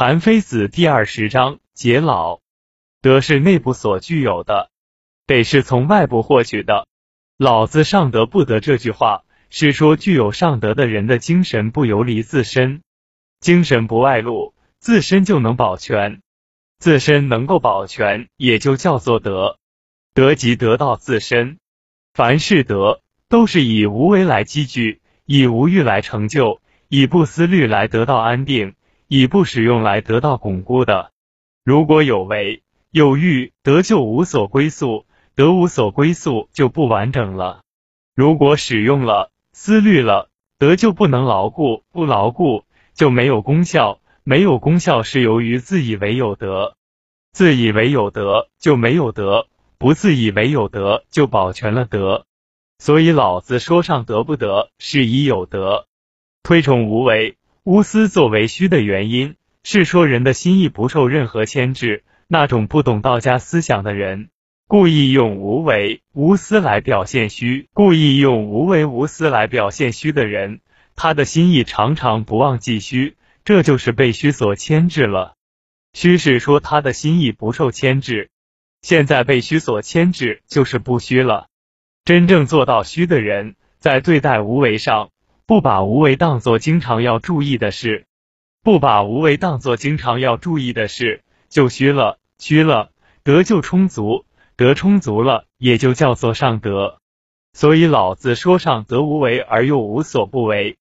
韩非子第二十章：解老。德是内部所具有的，得是从外部获取的。老子上德不得这句话，是说具有上德的人的精神不游离自身，精神不外露，自身就能保全。自身能够保全，也就叫做德。德即得到自身。凡是德，都是以无为来积聚，以无欲来成就，以不思虑来得到安定。以不使用来得到巩固的，如果有为有欲，得就无所归宿；得无所归宿，就不完整了。如果使用了、思虑了，得就不能牢固；不牢固，就没有功效；没有功效，是由于自以为有德；自以为有德，就没有德；不自以为有德，就保全了德。所以老子说上得不得，是以有德，推崇无为。无私作为虚的原因，是说人的心意不受任何牵制。那种不懂道家思想的人，故意用无为无私来表现虚，故意用无为无私来表现虚的人，他的心意常常不忘记虚，这就是被虚所牵制了。虚是说他的心意不受牵制，现在被虚所牵制，就是不虚了。真正做到虚的人，在对待无为上。不把无为当作经常要注意的事，不把无为当作经常要注意的事，就虚了，虚了，德就充足，德充足了，也就叫做上德。所以老子说上德无为而又无所不为。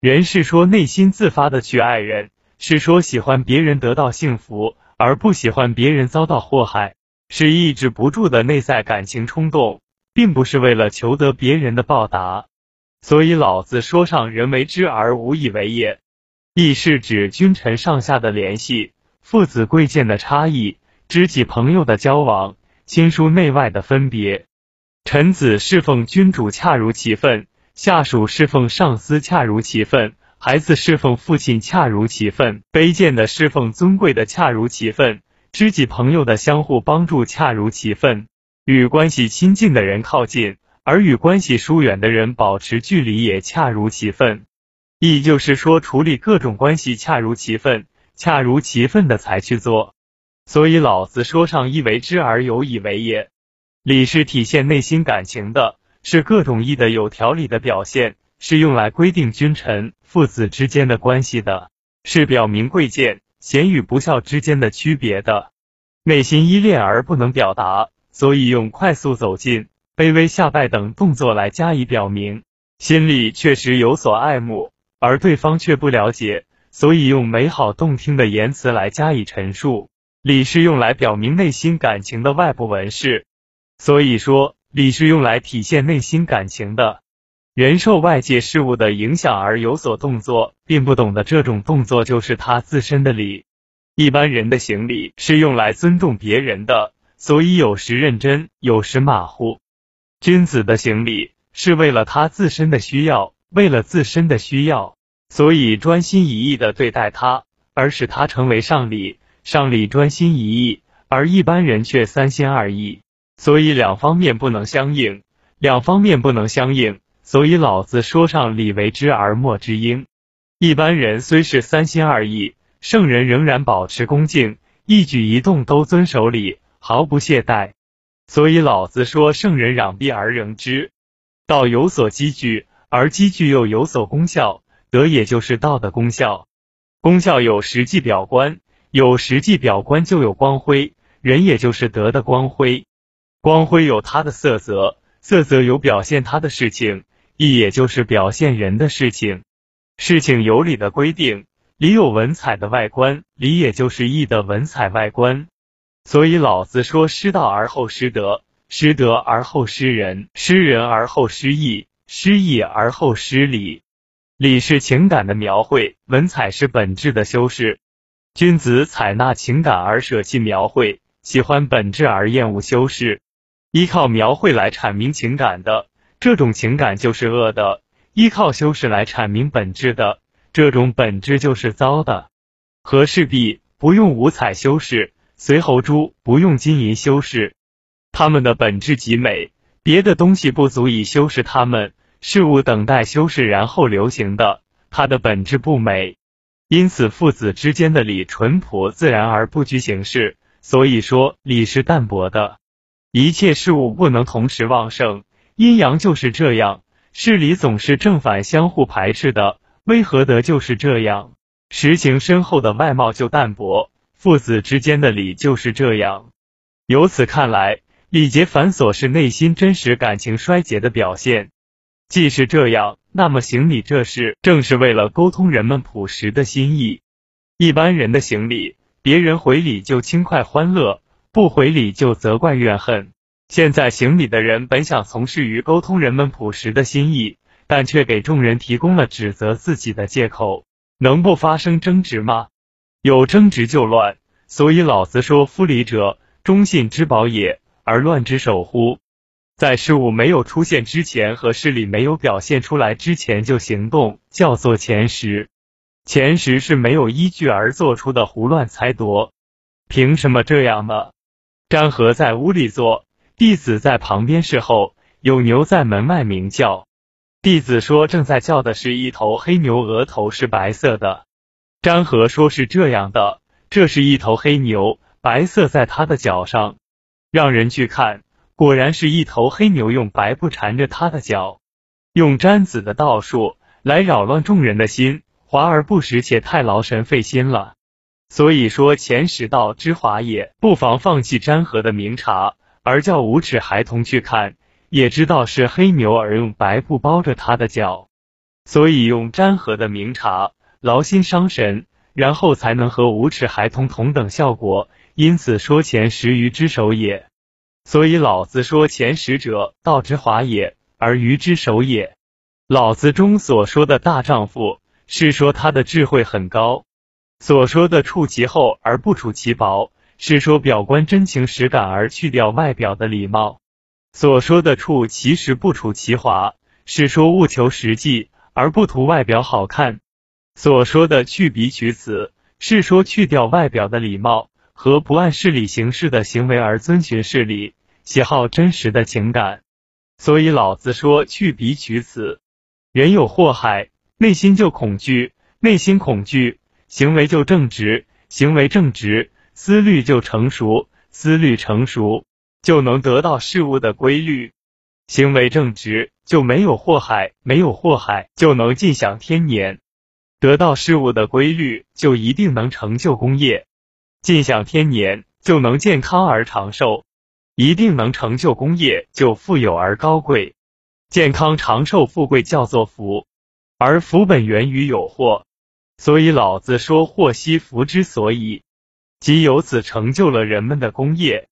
人是说内心自发的去爱人，是说喜欢别人得到幸福，而不喜欢别人遭到祸害，是抑制不住的内在感情冲动，并不是为了求得别人的报答。所以老子说上人为之而无以为也，亦是指君臣上下的联系，父子贵贱的差异，知己朋友的交往，亲疏内外的分别。臣子侍奉君主恰如其分，下属侍奉上司恰如其分，孩子侍奉父亲恰如其分，卑贱的侍奉尊贵的恰如其分，知己朋友的相互帮助恰如其分，与关系亲近的人靠近。而与关系疏远的人保持距离也恰如其分，亦就是说，处理各种关系恰如其分，恰如其分的才去做。所以老子说上义为之而有以为也。礼是体现内心感情的，是各种义的有条理的表现，是用来规定君臣、父子之间的关系的，是表明贵贱、贤与不孝之间的区别的。内心依恋而不能表达，所以用快速走近。卑微下拜等动作来加以表明，心里确实有所爱慕，而对方却不了解，所以用美好动听的言辞来加以陈述。礼是用来表明内心感情的外部文饰，所以说礼是用来体现内心感情的。人受外界事物的影响而有所动作，并不懂得这种动作就是他自身的礼。一般人的行礼是用来尊重别人的，所以有时认真，有时马虎。君子的行礼是为了他自身的需要，为了自身的需要，所以专心一意的对待他，而使他成为上礼。上礼专心一意，而一般人却三心二意，所以两方面不能相应，两方面不能相应，所以老子说上礼为之而莫之应。一般人虽是三心二意，圣人仍然保持恭敬，一举一动都遵守礼，毫不懈怠。所以老子说：“圣人攘臂而仍之，道有所积聚，而积聚又有所功效。德也就是道的功效，功效有实际表观，有实际表观就有光辉。人也就是德的光辉，光辉有它的色泽，色泽有表现它的事情，义也就是表现人的事情。事情有理的规定，理有文采的外观，理也就是义的文采外观。”所以老子说：“失道而后失德，失德而后失仁，失仁而后失义，失义而后失礼。礼是情感的描绘，文采是本质的修饰。君子采纳情感而舍弃描绘，喜欢本质而厌恶修饰。依靠描绘来阐明情感的这种情感就是恶的；依靠修饰来阐明本质的这种本质就是糟的。和氏璧不用五彩修饰。”随侯珠不用金银修饰，它们的本质极美，别的东西不足以修饰它们。事物等待修饰然后流行的，它的本质不美。因此父子之间的礼淳朴自然而不拘形式。所以说礼是淡薄的，一切事物不能同时旺盛，阴阳就是这样。事理总是正反相互排斥的，为何得就是这样？实行深厚的外貌就淡薄，父子之间的礼就是这样。由此看来，礼节繁琐是内心真实感情衰竭的表现。既是这样，那么行礼这事正是为了沟通人们朴实的心意。一般人的行礼，别人回礼就轻快欢乐，不回礼就责怪怨恨。现在行礼的人本想从事于沟通人们朴实的心意，但却给众人提供了指责自己的借口，能不发生争执吗？有争执就乱，所以老子说：“夫礼者，忠信之宝也，而乱之首乎？”在事物没有出现之前和事理没有表现出来之前就行动，叫做前识。前识是没有依据而做出的胡乱猜度。凭什么这样呢？张和在屋里坐。弟子在旁边侍候，有牛在门外鸣叫。弟子说正在叫的是一头黑牛，额头是白色的。张和说是这样的，这是一头黑牛，白色在它的脚上。让人去看，果然是一头黑牛，用白布缠着它的脚，用粘子的道术来扰乱众人的心，华而不实，且太劳神费心了。所以说前十道之华也，不妨放弃詹和的明察。而叫无耻孩童去看，也知道是黑牛，而用白布包着他的脚，所以用粘合的明察，劳心伤神，然后才能和无耻孩童同等效果。因此说前十余之首也。所以老子说前十者，道之华也，而愚之首也。老子中所说的大丈夫，是说他的智慧很高；所说的处其厚而不处其薄。是说表观真情实感而去掉外表的礼貌，所说的处其实不处其华，是说务求实际而不图外表好看。所说的去彼取此，是说去掉外表的礼貌和不按事理行事的行为而遵循事理，喜好真实的情感。所以老子说去彼取此，人有祸害，内心就恐惧，内心恐惧，行为就正直，行为正直。思虑就成熟，思虑成熟就能得到事物的规律，行为正直就没有祸害，没有祸害就能尽享天年，得到事物的规律就一定能成就功业，尽享天年就能健康而长寿，一定能成就功业就富有而高贵，健康长寿富贵叫做福，而福本源于有祸，所以老子说祸兮福之所以。即由此成就了人们的功业，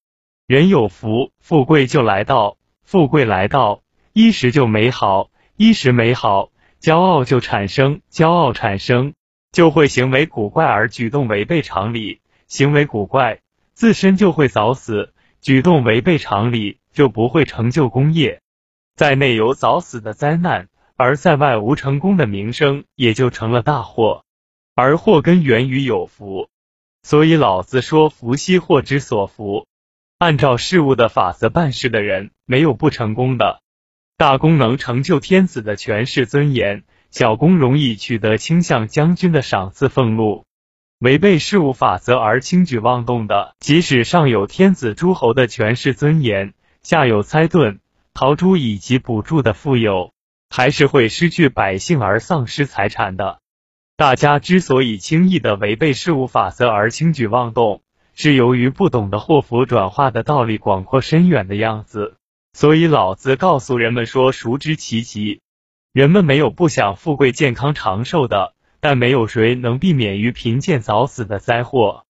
人有福，富贵就来到；富贵来到，衣食就美好；衣食美好，骄傲就产生；骄傲产生，就会行为古怪而举动违背常理；行为古怪，自身就会早死；举动违背常理，就不会成就功业。在内有早死的灾难，而在外无成功的名声，也就成了大祸。而祸根源于有福。所以老子说：“福兮祸之所伏。”按照事物的法则办事的人，没有不成功的。大功能成就天子的权势尊严，小功容易取得倾向将军的赏赐俸禄。违背事物法则而轻举妄动的，即使上有天子诸侯的权势尊严，下有猜盾、陶朱以及补助的富有，还是会失去百姓而丧失财产的。大家之所以轻易的违背事物法则而轻举妄动，是由于不懂得祸福转化的道理广阔深远的样子。所以老子告诉人们说：熟知其极。人们没有不想富贵、健康、长寿的，但没有谁能避免于贫贱早死的灾祸。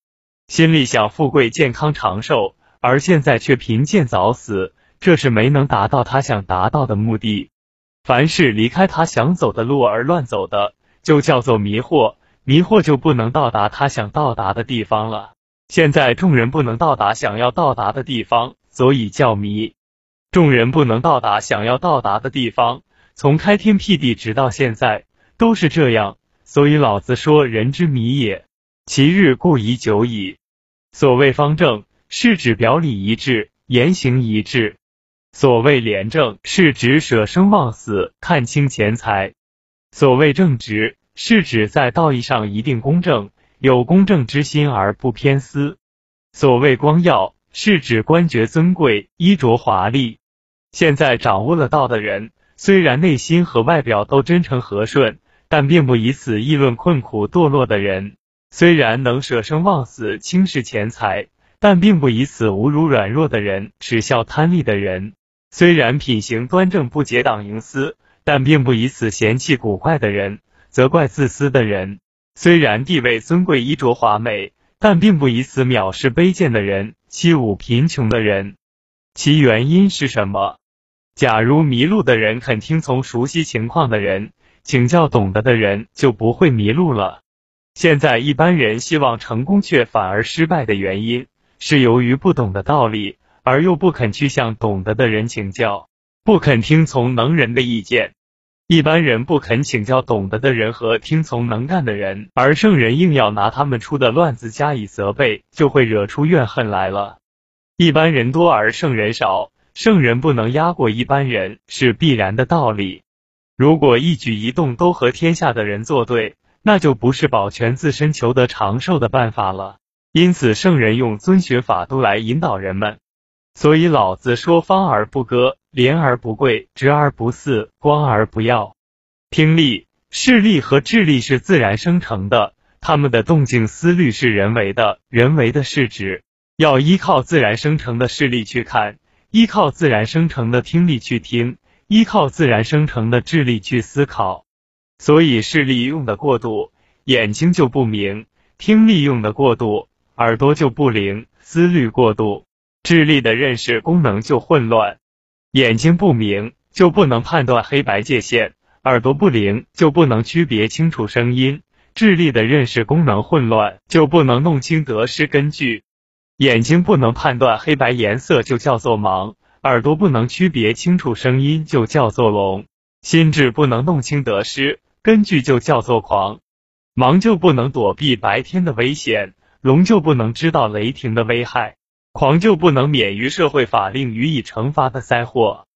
心里想富贵、健康、长寿，而现在却贫贱早死，这是没能达到他想达到的目的。凡是离开他想走的路而乱走的。就叫做迷惑，迷惑就不能到达他想到达的地方了。现在众人不能到达想要到达的地方，所以叫迷。众人不能到达想要到达的地方，从开天辟地直到现在都是这样。所以老子说：“人之迷也，其日固已久矣。”所谓方正，是指表里一致，言行一致；所谓廉政，是指舍生忘死，看清钱财。所谓正直，是指在道义上一定公正，有公正之心而不偏私。所谓光耀，是指官爵尊贵，衣着华丽。现在掌握了道的人，虽然内心和外表都真诚和顺，但并不以此议论困苦堕落的人；虽然能舍生忘死，轻视钱财。但并不以此侮辱软弱的人，耻笑贪利的人；虽然品行端正，不结党营私，但并不以此嫌弃古怪的人，责怪自私的人；虽然地位尊贵，衣着华美，但并不以此藐视卑贱的人，欺侮贫穷的人。其原因是什么？假如迷路的人肯听从熟悉情况的人，请教懂得的人，就不会迷路了。现在一般人希望成功，却反而失败的原因。是由于不懂的道理，而又不肯去向懂得的人请教，不肯听从能人的意见。一般人不肯请教懂得的人和听从能干的人，而圣人硬要拿他们出的乱子加以责备，就会惹出怨恨来了。一般人多而圣人少，圣人不能压过一般人是必然的道理。如果一举一动都和天下的人作对，那就不是保全自身、求得长寿的办法了。因此，圣人用遵循法度来引导人们。所以，老子说：方而不割，廉而不贵，直而不肆，光而不耀。听力、视力和智力是自然生成的，他们的动静思虑是人为的。人为的是指要依靠自然生成的视力去看，依靠自然生成的听力去听，依靠自然生成的智力去思考。所以，视力用的过度，眼睛就不明；听力用的过度。耳朵就不灵，思虑过度，智力的认识功能就混乱；眼睛不明，就不能判断黑白界限；耳朵不灵，就不能区别清楚声音；智力的认识功能混乱，就不能弄清得失根据；眼睛不能判断黑白颜色，就叫做盲；耳朵不能区别清楚声音，就叫做聋；心智不能弄清得失根据，就叫做狂。盲就不能躲避白天的危险。聋就不能知道雷霆的危害，狂就不能免于社会法令予以惩罚的灾祸。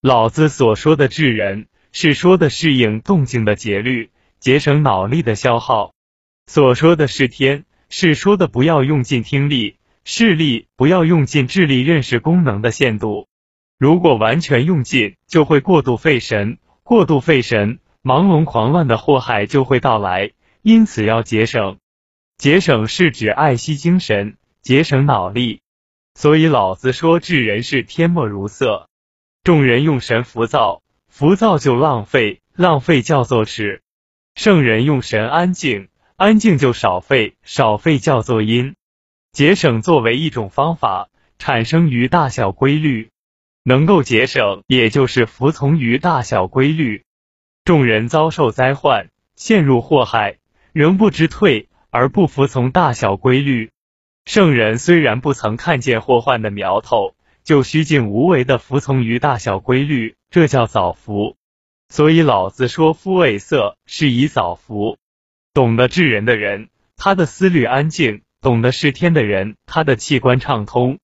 老子所说的治人，是说的适应动静的节律，节省脑力的消耗；所说的是天，是说的不要用尽听力、视力，不要用尽智力认识功能的限度。如果完全用尽，就会过度费神，过度费神，盲聋狂乱的祸害就会到来。因此要节省。节省是指爱惜精神，节省脑力。所以老子说治人是天莫如色。众人用神浮躁，浮躁就浪费，浪费叫做耻。圣人用神安静，安静就少费，少费叫做阴。节省作为一种方法，产生于大小规律，能够节省，也就是服从于大小规律。众人遭受灾患，陷入祸害，仍不知退。而不服从大小规律，圣人虽然不曾看见祸患的苗头，就虚静无为的服从于大小规律，这叫早福。所以老子说：“夫为色，是以早福。”懂得治人的人，他的思虑安静；懂得是天的人，他的器官畅通。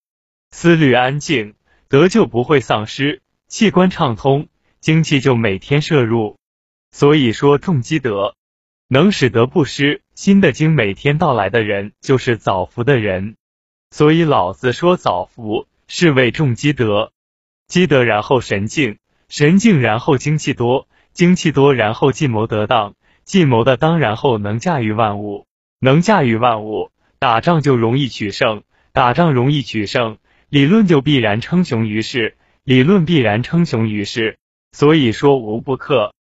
思虑安静，德就不会丧失；器官畅通，精气就每天摄入。所以说，重积德。能使得不失，新的经每天到来的人，就是早福的人。所以老子说早福是为重积德，积德然后神静，神静然后精气多，精气多然后计谋得当，计谋的当然后能驾驭万物，能驾驭万物，打仗就容易取胜，打仗容易取胜，理论就必然称雄于世，理论必然称雄于世。所以说无不克，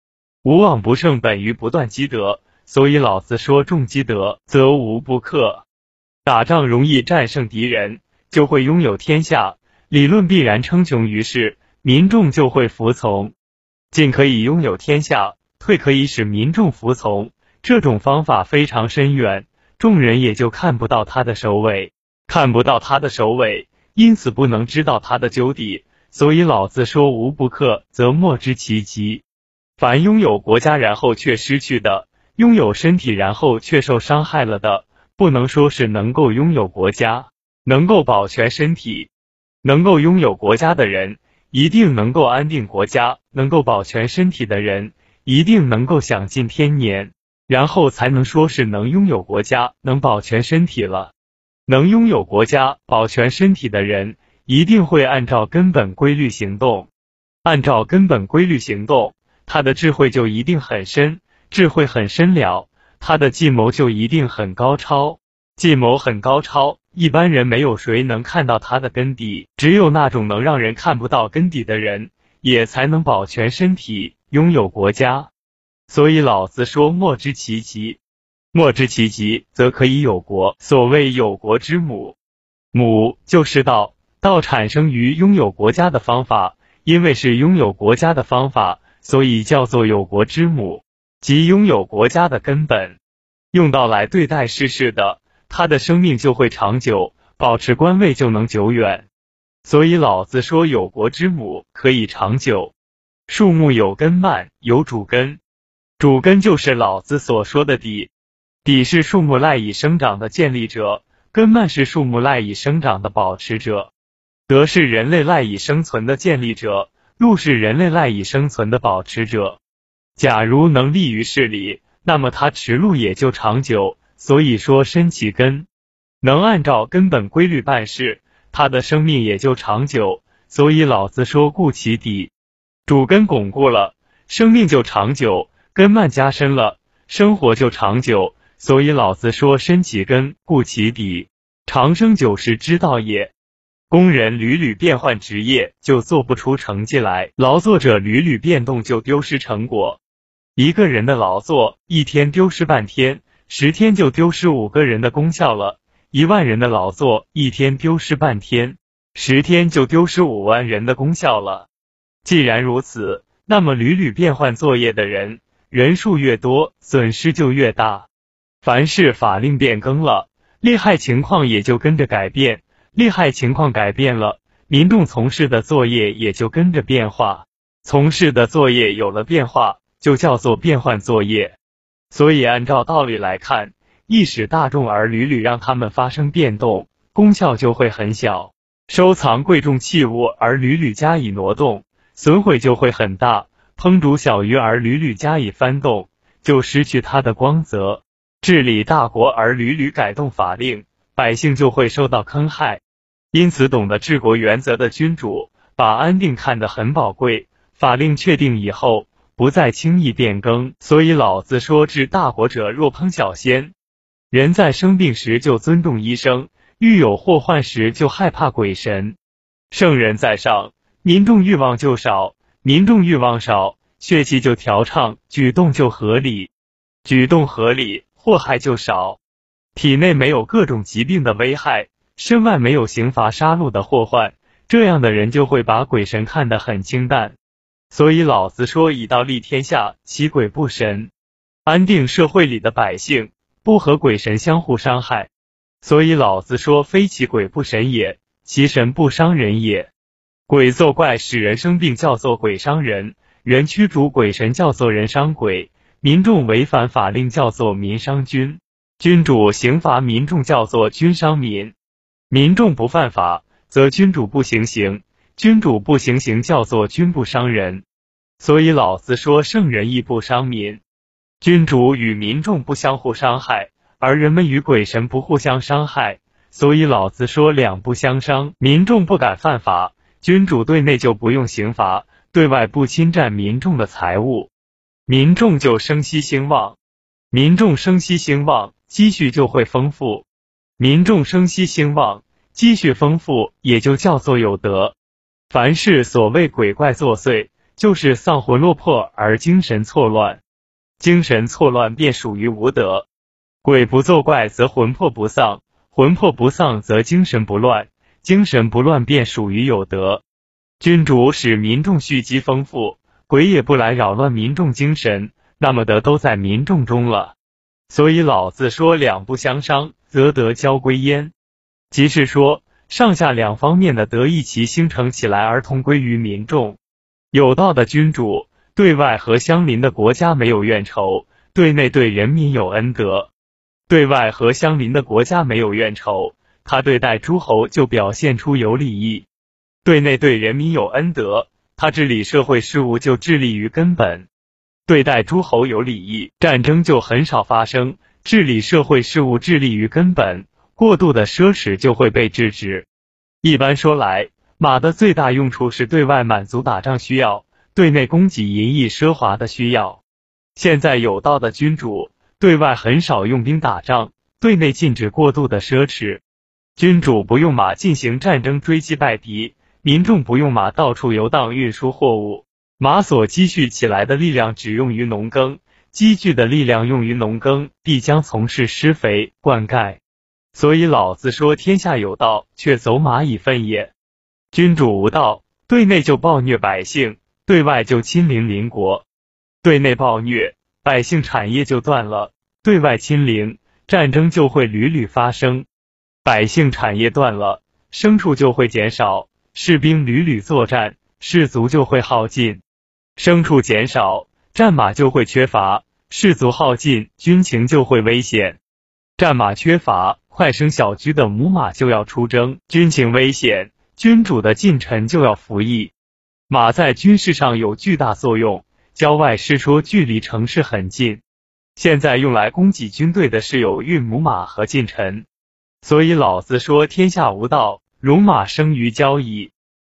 无往不胜，本于不断积德。所以老子说，重积德，则无不克。打仗容易战胜敌人，就会拥有天下；理论必然称雄于世，民众就会服从。进可以拥有天下，退可以使民众服从。这种方法非常深远，众人也就看不到他的首尾，看不到他的首尾，因此不能知道他的究底。所以老子说，无不克，则莫知其极。凡拥有国家然后却失去的。拥有身体，然后却受伤害了的，不能说是能够拥有国家，能够保全身体。能够拥有国家的人，一定能够安定国家；能够保全身体的人，一定能够享尽天年。然后才能说是能拥有国家，能保全身体了。能拥有国家、保全身体的人，一定会按照根本规律行动。按照根本规律行动，他的智慧就一定很深，智慧很深了，他的计谋就一定很高超。计谋很高超，一般人没有谁能看到他的根底，只有那种能让人看不到根底的人，也才能保全身体，拥有国家。所以老子说：“莫知其极，莫知其极，则可以有国。”所谓有国之母，母就是道，道产生于拥有国家的方法，因为是拥有国家的方法，所以叫做有国之母，即拥有国家的根本。用道来对待世事的。他的生命就会长久，保持官位就能久远。所以老子说，有国之母可以长久。树木有根蔓，有主根，主根就是老子所说的底，底是树木赖以生长的建立者，根蔓是树木赖以生长的保持者，德是人类赖以生存的建立者，路是人类赖以生存的保持者。假如能立于事理，那么他持路也就长久。所以说，深其根，能按照根本规律办事，他的生命也就长久。所以老子说，固其底，主根巩固了，生命就长久；根蔓加深了，生活就长久。所以老子说，深其根，固其底，长生久视之道也。工人屡屡变换职业，就做不出成绩来；劳作者屡屡变动，就丢失成果。一个人的劳作，一天丢失半天。十天就丢失五个人的功效了，一万人的劳作一天丢失半天，十天就丢失五万人的功效了。既然如此，那么屡屡变换作业的人人数越多，损失就越大。凡是法令变更了，利害情况也就跟着改变，利害情况改变了，民众从事的作业也就跟着变化，从事的作业有了变化，就叫做变换作业。所以，按照道理来看，易使大众而屡屡让他们发生变动，功效就会很小；收藏贵重器物而屡屡加以挪动，损毁就会很大；烹煮小鱼而屡屡加以翻动，就失去它的光泽；治理大国而屡屡改动法令，百姓就会受到坑害。因此，懂得治国原则的君主，把安定看得很宝贵。法令确定以后。不再轻易变更，所以老子说：“治大国者，若烹小鲜。”人在生病时就尊重医生，遇有祸患时就害怕鬼神。圣人在上，民众欲望就少；民众欲望少，血气就调畅，举动就合理，举动合理，祸害就少。体内没有各种疾病的危害，身外没有刑罚杀戮的祸患，这样的人就会把鬼神看得很清淡。所以老子说：“以道立天下，其鬼不神。”安定社会里的百姓，不和鬼神相互伤害。所以老子说：“非其鬼不神也，其神不伤人也。”鬼作怪使人生病，叫做鬼伤人；人驱逐鬼神，叫做人伤鬼；民众违反法令，叫做民伤君；君主刑罚民众，叫做君伤民；民众不犯法，则君主不行刑。君主不行刑，叫做君不伤人。所以老子说，圣人亦不伤民。君主与民众不相互伤害，而人们与鬼神不互相伤害。所以老子说，两不相伤。民众不敢犯法，君主对内就不用刑罚，对外不侵占民众的财物，民众就生息兴旺。民众生息兴旺，积蓄就会丰富。民众生息兴旺，积蓄丰富，也就叫做有德。凡是所谓鬼怪作祟，就是丧魂落魄而精神错乱，精神错乱便属于无德。鬼不作怪则魂魄不丧，魂魄不丧则精神不乱，精神不乱便属于有德。君主使民众蓄积丰富，鬼也不来扰乱民众精神，那么德都在民众中了。所以老子说两不相伤，则德交归焉，即是说。上下两方面的德一齐形成起来，而同归于民众。有道的君主，对外和相邻的国家没有怨仇，对内对人民有恩德。对外和相邻的国家没有怨仇，他对待诸侯就表现出有礼义；对内对人民有恩德，他治理社会事务就致力于根本。对待诸侯有礼义，战争就很少发生。治理社会事务，致力于根本，过度的奢侈就会被制止。一般说来，马的最大用处是对外满足打仗需要，对内供给淫逸奢华的需要。现在有道的君主，对外很少用兵打仗，对内禁止过度的奢侈。君主不用马进行战争追击败敌，民众不用马到处游荡运输货物。马所积蓄起来的力量只用于农耕，积聚的力量用于农耕，必将从事施肥灌溉。所以老子说：“天下有道，却走马以粪也。”君主无道，对内就暴虐百姓，对外就亲临邻国。对内暴虐，百姓产业就断了；对外亲临，战争就会屡屡发生。百姓产业断了，牲畜就会减少，士兵屡屡作战，士卒就会耗尽。牲畜减少，战马就会缺乏；士卒耗尽，军情就会危险。战马缺乏，快生小驹的母马就要出征，军情危险，君主的近臣就要服役。马在军事上有巨大作用，郊外是说距离城市很近。现在用来供给军队的是有孕母马和近臣，所以老子说：天下无道，戎马生于交矣。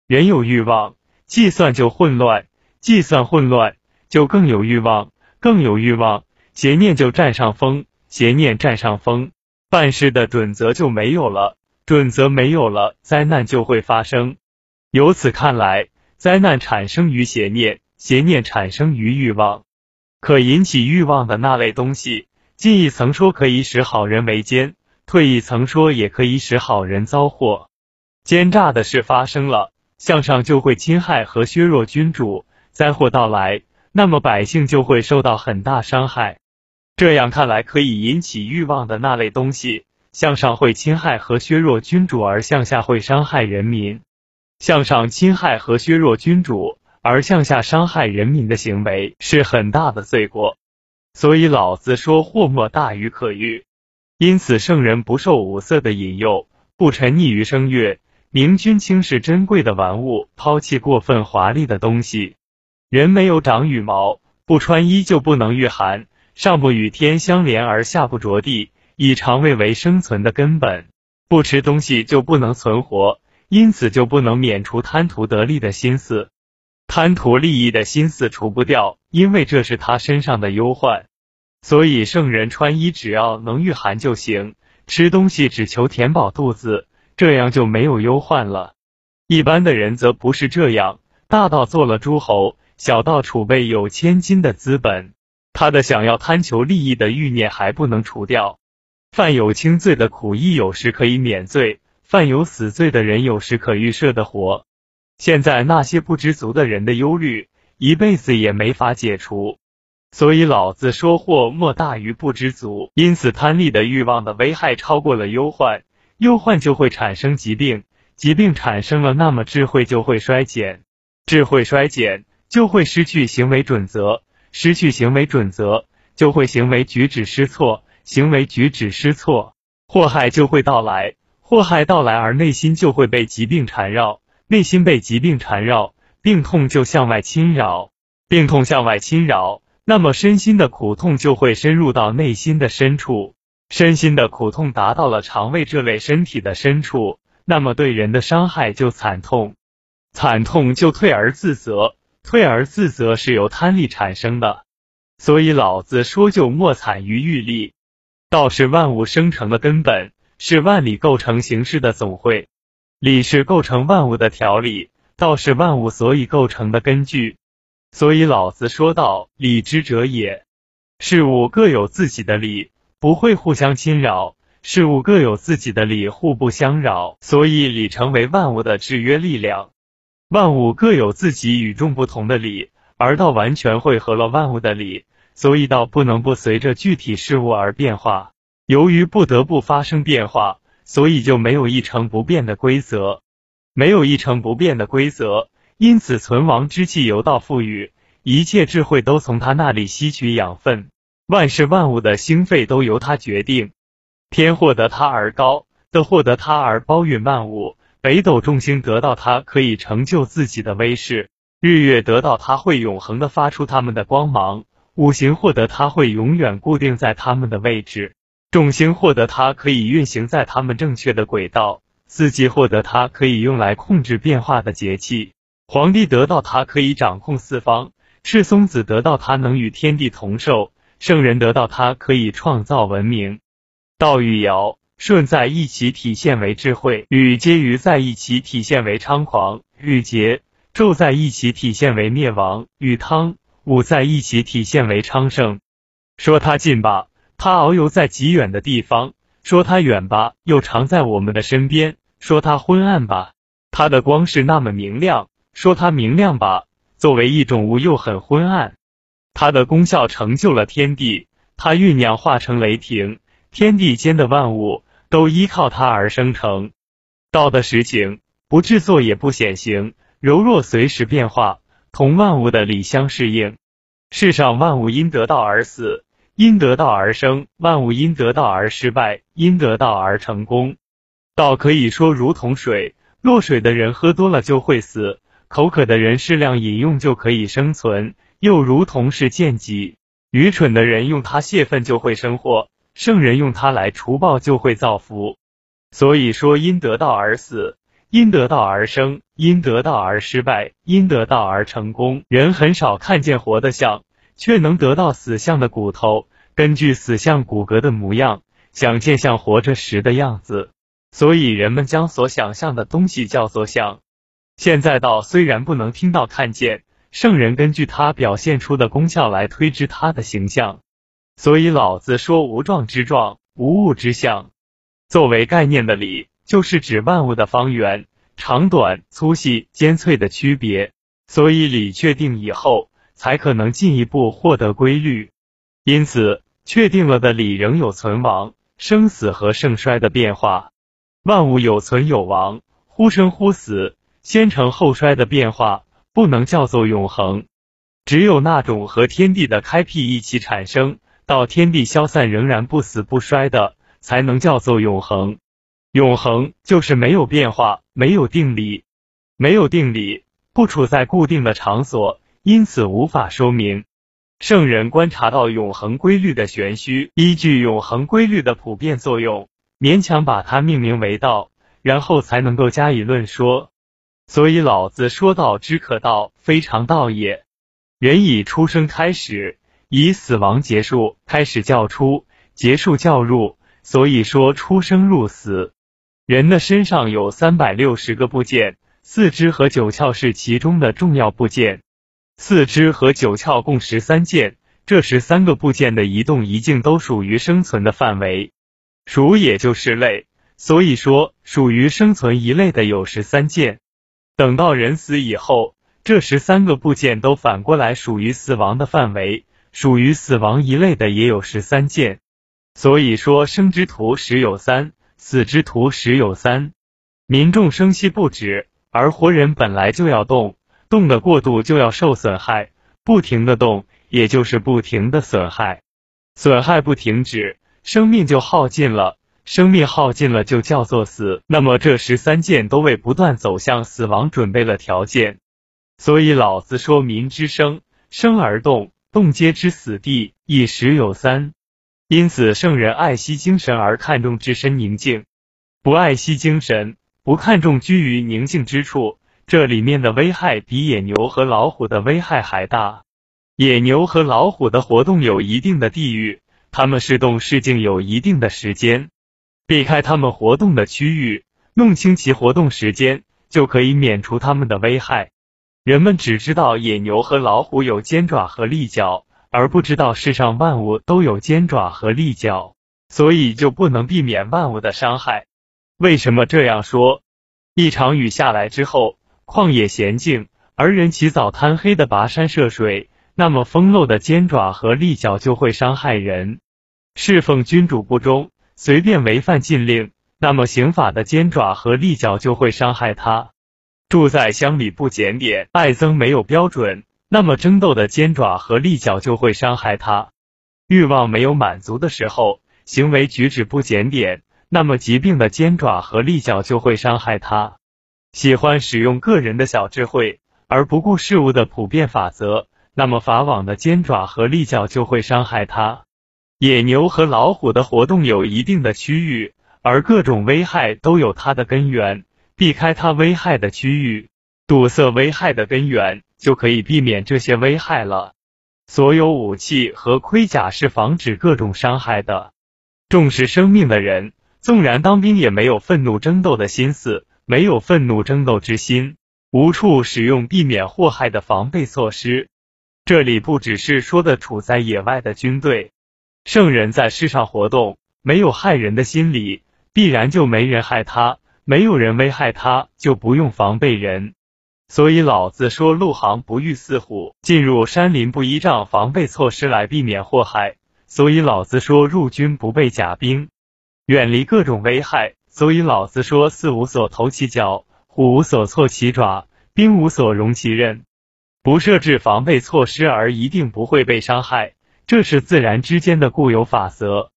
人有欲望，计算就混乱。计算混乱，就更有欲望，更有欲望，邪念就占上风，邪念占上风，办事的准则就没有了，准则没有了，灾难就会发生。由此看来，灾难产生于邪念，邪念产生于欲望。可引起欲望的那类东西，进一层说可以使好人为奸，退一层说也可以使好人遭祸。奸诈的事发生了，向上就会侵害和削弱君主。灾祸到来，那么百姓就会受到很大伤害。这样看来，可以引起欲望的那类东西，向上会侵害和削弱君主，而向下会伤害人民。向上侵害和削弱君主，而向下伤害人民的行为，是很大的罪过。所以老子说：“祸莫大于可欲。”因此，圣人不受五色的引诱，不沉溺于声乐，明君轻视珍贵的玩物，抛弃过分华丽的东西。人没有长羽毛，不穿衣就不能御寒，上不与天相连而下不着地，以肠胃为生存的根本，不吃东西就不能存活，因此就不能免除贪图得利的心思，贪图利益的心思除不掉，因为这是他身上的忧患。所以圣人穿衣只要能御寒就行，吃东西只求填饱肚子，这样就没有忧患了。一般的人则不是这样，大到做了诸侯。小到储备有千金的资本，他的想要贪求利益的欲念还不能除掉。犯有轻罪的苦役有时可以免罪，犯有死罪的人有时可预设的活。现在那些不知足的人的忧虑，一辈子也没法解除。所以老子说祸莫大于不知足。因此贪利的欲望的危害超过了忧患，忧患就会产生疾病，疾病产生了，那么智慧就会衰减，智慧衰减。就会失去行为准则，失去行为准则，就会行为举止失错，行为举止失错，祸害就会到来，祸害到来而内心就会被疾病缠绕，内心被疾病缠绕，病痛就向外侵扰，病痛向外侵扰，那么身心的苦痛就会深入到内心的深处，身心的苦痛达到了肠胃这类身体的深处，那么对人的伤害就惨痛，惨痛就退而自责。退而自责是由贪利产生的，所以老子说就莫惨于欲利。道是万物生成的根本，是万里构成形式的总会。理是构成万物的条理，道是万物所以构成的根据。所以老子说道：理之者也。事物各有自己的理，不会互相侵扰；事物各有自己的理，互不相扰。所以理成为万物的制约力量。万物各有自己与众不同的理，而道完全汇合了万物的理，所以道不能不随着具体事物而变化。由于不得不发生变化，所以就没有一成不变的规则，没有一成不变的规则，因此存亡之气由道赋予，一切智慧都从他那里吸取养分，万事万物的兴废都由他决定。天获得他而高，的获得他而包蕴万物。北斗众星得到它，可以成就自己的威势；日月得到它，会永恒的发出他们的光芒；五行获得它会永远固定在他们的位置，众星获得它可以运行在他们正确的轨道，四季获得它可以用来控制变化的节气，皇帝得到它可以掌控四方，赤松子得到它能与天地同寿，圣人得到它可以创造文明。道与尧、舜在一起体现为智慧，禹皆于在一起体现为猖狂，禹桀、纣在一起体现为灭亡，禹汤、武在一起体现为昌盛。说它近吧，它遨游在极远的地方；说它远吧，又常在我们的身边；说它昏暗吧，它的光是那么明亮；说它明亮吧，作为一种物又很昏暗。它的功效成就了天地，它酝酿化成雷霆。天地间的万物都依靠它而生成。道的实情，不制作也不显形，柔弱随时变化，同万物的理相适应。世上万物因得道而死，因得道而生；万物因得道而失败，因得道而成功。道可以说如同水，落水的人喝多了就会死，口渴的人适量饮用就可以生存；又如同是剑戟，愚蠢的人用它泄愤就会生祸。圣人用它来除暴就会造福，所以说因得道而死，因得道而生，因得道而失败，因得道而成功。人很少看见活的像，却能得到死相的骨头，根据死相骨骼的模样，想见像活着时的样子。所以人们将所想象的东西叫做像。现在道虽然不能听到看见，圣人根据它表现出的功效来推知它的形象。所以老子说无状之状，无物之象。作为概念的理，就是指万物的方圆、长短、粗细、尖脆的区别。所以理确定以后，才可能进一步获得规律。因此，确定了的理仍有存亡、生死和盛衰的变化。万物有存有亡，忽生忽死，先成后衰的变化，不能叫做永恒。只有那种和天地的开辟一起产生。到天地消散仍然不死不衰的，才能叫做永恒。永恒就是没有变化，没有定理，没有定理，不处在固定的场所，因此无法说明。圣人观察到永恒规律的玄虚，依据永恒规律的普遍作用，勉强把它命名为道，然后才能够加以论说。所以老子说道之可道，非常道也。人以出生开始。以死亡结束，开始叫出，结束叫入，所以说出生入死。人的身上有三百六十个部件，四肢和九窍是其中的重要部件。四肢和九窍共十三件，这十三个部件的移动一静都属于生存的范围。属也就是类，所以说属于生存一类的有十三件。等到人死以后，这十三个部件都反过来属于死亡的范围。属于死亡一类的也有十三件，所以说生之徒十有三，死之徒十有三。民众生息不止，而活人本来就要动，动的过度就要受损害，不停的动也就是不停的损害，损害不停止，生命就耗尽了，生命耗尽了就叫做死。那么这十三件都为不断走向死亡准备了条件，所以老子说民之生，生而动。动皆之死地，亦时有三。因此，圣人爱惜精神而看重自身宁静，不爱惜精神，不看重居于宁静之处。这里面的危害比野牛和老虎的危害还大。野牛和老虎的活动有一定的地域，它们是动是静有一定的时间。避开它们活动的区域，弄清其活动时间，就可以免除它们的危害。人们只知道野牛和老虎有尖爪和利角，而不知道世上万物都有尖爪和利角，所以就不能避免万物的伤害。为什么这样说？一场雨下来之后，旷野闲静，而人起早贪黑的跋山涉水，那么风漏的尖爪和利角就会伤害人。侍奉君主不忠，随便违反禁令，那么刑法的尖爪和利角就会伤害他。住在乡里不检点，爱憎没有标准，那么争斗的尖爪和利角就会伤害他；欲望没有满足的时候，行为举止不检点，那么疾病的尖爪和利角就会伤害他；喜欢使用个人的小智慧而不顾事物的普遍法则，那么法网的尖爪和利角就会伤害他。野牛和老虎的活动有一定的区域，而各种危害都有它的根源。避开它危害的区域，堵塞危害的根源，就可以避免这些危害了。所有武器和盔甲是防止各种伤害的。重视生命的人，纵然当兵也没有愤怒争斗的心思，没有愤怒争斗之心，无处使用避免祸害的防备措施。这里不只是说的处在野外的军队，圣人在世上活动，没有害人的心理，必然就没人害他。没有人危害他，就不用防备人。所以老子说：“陆行不遇四虎，进入山林不依仗防备措施来避免祸害。”所以老子说：“入军不备甲兵，远离各种危害。”所以老子说：“四无所投其脚，虎无所措其爪，兵无所容其刃。”不设置防备措施而一定不会被伤害，这是自然之间的固有法则，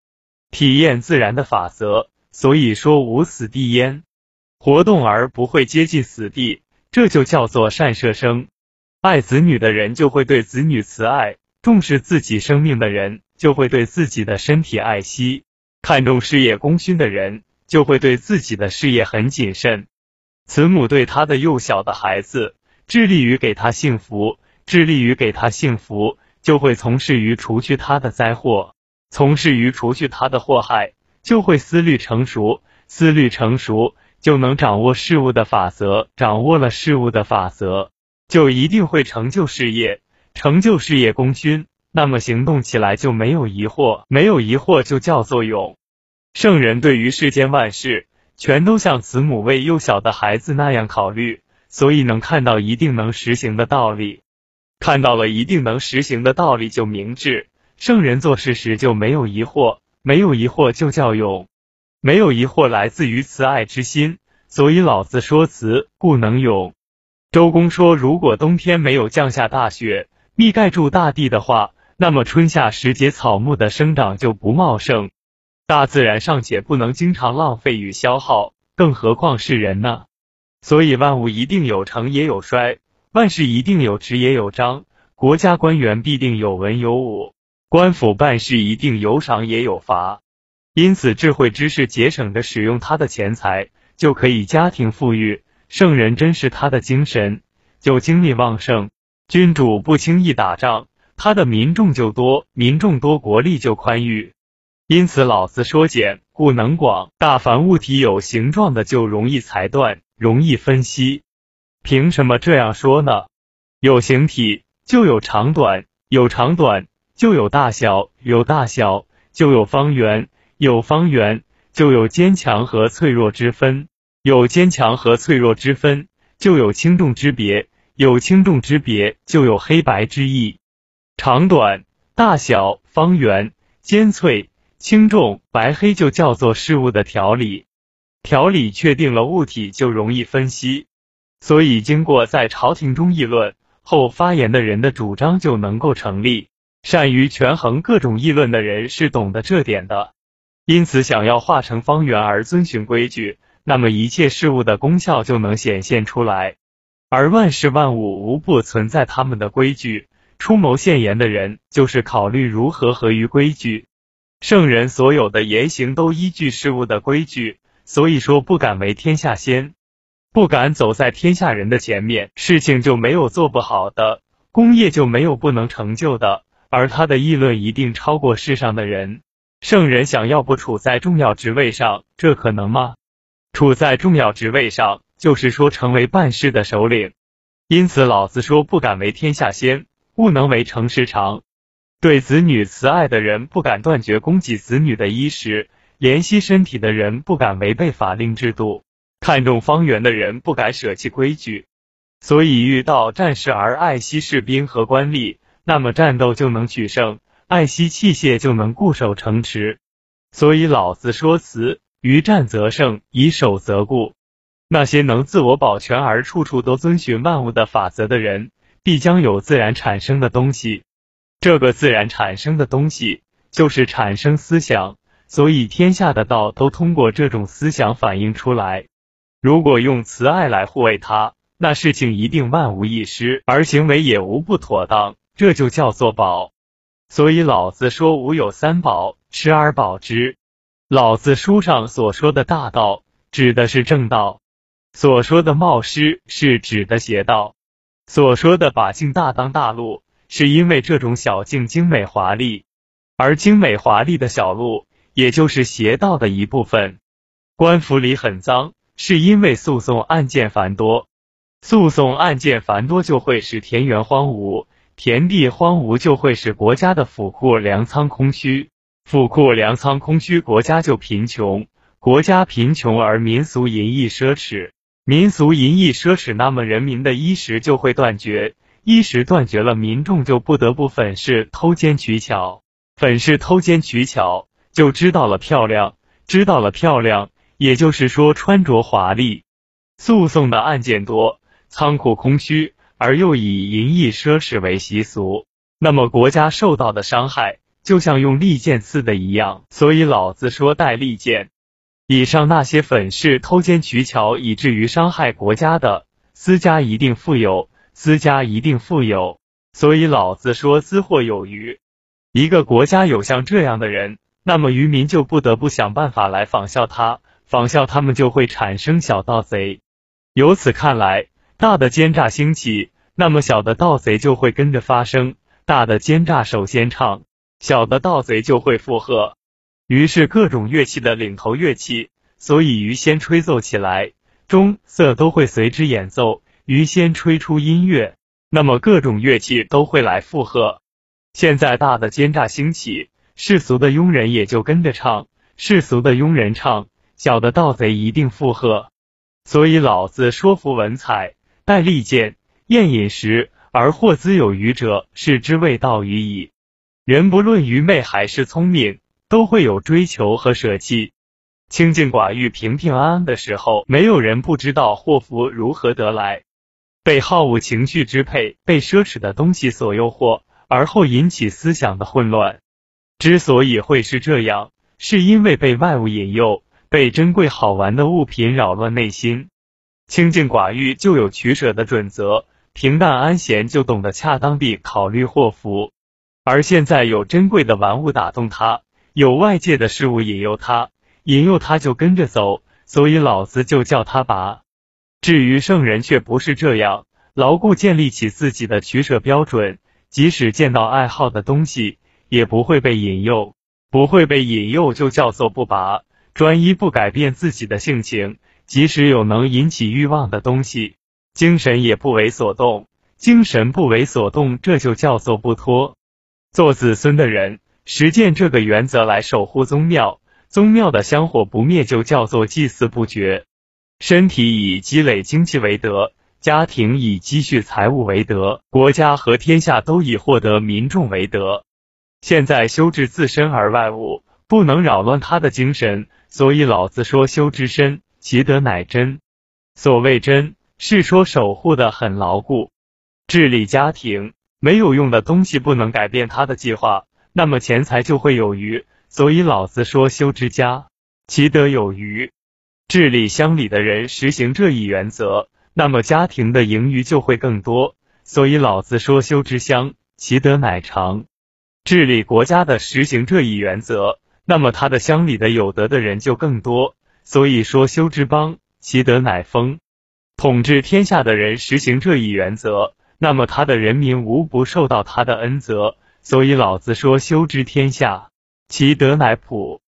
体验自然的法则。所以说：“无死地焉。”活动而不会接近死地，这就叫做善舍生。爱子女的人就会对子女慈爱，重视自己生命的人就会对自己的身体爱惜，看重事业功勋的人就会对自己的事业很谨慎。慈母对他的幼小的孩子，致力于给他幸福，致力于给他幸福，就会从事于除去他的灾祸，从事于除去他的祸害，就会思虑成熟，思虑成熟。就能掌握事物的法则，掌握了事物的法则，就一定会成就事业，成就事业功勋。那么行动起来就没有疑惑，没有疑惑就叫做勇。圣人对于世间万事，全都像慈母为幼小的孩子那样考虑，所以能看到一定能实行的道理。看到了一定能实行的道理就明智。圣人做事时就没有疑惑，没有疑惑就叫勇。没有疑惑来自于慈爱之心，所以老子说慈故能勇。周公说，如果冬天没有降下大雪，密盖住大地的话，那么春夏时节草木的生长就不茂盛。大自然尚且不能经常浪费与消耗，更何况是人呢？所以万物一定有成也有衰，万事一定有职也有章，国家官员必定有文有武，官府办事一定有赏也有罚。因此，智慧之士节省着使用他的钱财，就可以家庭富裕；圣人珍视他的精神，就精力旺盛。君主不轻易打仗，他的民众就多，民众多，国力就宽裕。因此，老子说简故能广。大凡物体有形状的，就容易裁断，容易分析。凭什么这样说呢？有形体就有长短，有长短就有大小，有大小就有方圆。有方圆，就有坚强和脆弱之分；有坚强和脆弱之分，就有轻重之别；有轻重之别，就有黑白之意。长短、大小、方圆、尖脆、轻重、白黑，就叫做事物的条理。条理确定了，物体就容易分析。所以，经过在朝廷中议论后发言的人的主张就能够成立。善于权衡各种议论的人是懂得这点的。因此，想要化成方圆而遵循规矩，那么一切事物的功效就能显现出来。而万事万物无不存在他们的规矩。出谋献言的人，就是考虑如何合于规矩。圣人所有的言行都依据事物的规矩，所以说不敢为天下先，不敢走在天下人的前面，事情就没有做不好的，功业就没有不能成就的。而他的议论一定超过世上的人。圣人想要不处在重要职位上，这可能吗？处在重要职位上，就是说成为办事的首领。因此，老子说：“不敢为天下先，勿能为成时长。”对子女慈爱的人，不敢断绝供给子女的衣食；怜惜身体的人，不敢违背法令制度；看重方圆的人，不敢舍弃规矩。所以，遇到战事而爱惜士兵和官吏，那么战斗就能取胜。爱惜器械就能固守城池，所以老子说辞：于战则胜，以守则固。那些能自我保全而处处都遵循万物的法则的人，必将有自然产生的东西。这个自然产生的东西，就是产生思想。所以天下的道都通过这种思想反映出来。如果用慈爱来护卫他，那事情一定万无一失，而行为也无不妥当。这就叫做宝。所以老子说吾有三宝，持而保之。老子书上所说的大道，指的是正道；所说的冒失，是指的邪道；所说的把劲大当大路，是因为这种小径精美华丽，而精美华丽的小路，也就是邪道的一部分。官府里很脏，是因为诉讼案件繁多，诉讼案件繁多就会使田园荒芜，田地荒芜就会使国家的府库粮仓空虚。府库粮仓空虚，国家就贫穷；国家贫穷而民俗淫逸奢侈，民俗淫逸奢侈，那么人民的衣食就会断绝。衣食断绝了，民众就不得不粉饰偷奸取巧，粉饰偷奸取巧就知道了漂亮，知道了漂亮，也就是说穿着华丽。诉讼的案件多，仓库空虚，而又以淫逸奢侈为习俗，那么国家受到的伤害。就像用利剑刺的一样，所以老子说带利剑。以上那些粉饰偷奸取巧，以至于伤害国家的，私家一定富有，私家一定富有。所以老子说私货有余。一个国家有像这样的人，那么渔民就不得不想办法来仿效他，仿效他们就会产生小盗贼。由此看来，大的奸诈兴起，那么小的盗贼就会跟着发生。大的奸诈首先唱。小的盗贼就会附和，于是各种乐器的领头乐器，所以鱼先吹奏起来，钟、瑟都会随之演奏。鱼先吹出音乐，那么各种乐器都会来附和。现在大的奸诈兴起，世俗的庸人也就跟着唱，世俗的庸人唱，小的盗贼一定附和。所以老子说服文采，戴利剑，宴饮食，而获资有余者，是之谓道于矣。人不论愚昧还是聪明，都会有追求和舍弃。清净寡欲、平平安安的时候，没有人不知道祸福如何得来。被好恶情绪支配，被奢侈的东西所诱惑，而后引起思想的混乱。之所以会是这样，是因为被外物引诱，被珍贵好玩的物品扰乱内心。清净寡欲就有取舍的准则，平淡安闲就懂得恰当地考虑祸福。而现在有珍贵的玩物打动他，有外界的事物引诱他，引诱他就跟着走，所以老子就叫他拔。至于圣人却不是这样，牢固建立起自己的取舍标准，即使见到爱好的东西，也不会被引诱，不会被引诱就叫做不拔。专一不改变自己的性情，即使有能引起欲望的东西，精神也不为所动，精神不为所动，这就叫做不脱。做子孙的人实践这个原则来守护宗庙，宗庙的香火不灭，就叫做祭祀不绝。身体以积累精气为德，家庭以积蓄财物为德，国家和天下都以获得民众为德。现在修治自身而外物，不能扰乱他的精神，所以老子说修之身，其德乃真。所谓真，是说守护的很牢固。治理家庭。没有用的东西不能改变他的计划，那么钱财就会有余。所以老子说修之家，其德有余。治理乡里的人实行这一原则，那么家庭的盈余就会更多。所以老子说修之乡，其德乃长。治理国家的实行这一原则，那么他的乡里的有德的人就更多。所以说修之邦，其德乃丰。统治天下的人实行这一原则。那么他的人民无不受到他的恩泽，所以老子说修之天下，其德乃普。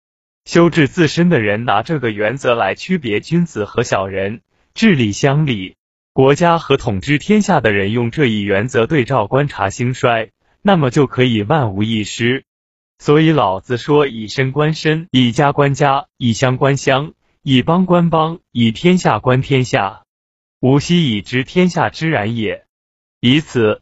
修治自身的人拿这个原则来区别君子和小人，治理乡里、国家和统治天下的人用这一原则对照观察兴衰，那么就可以万无一失。所以老子说以身观身，以家观家，以乡观乡，以邦观邦，以天下观天下，吾昔已知天下之然也。以此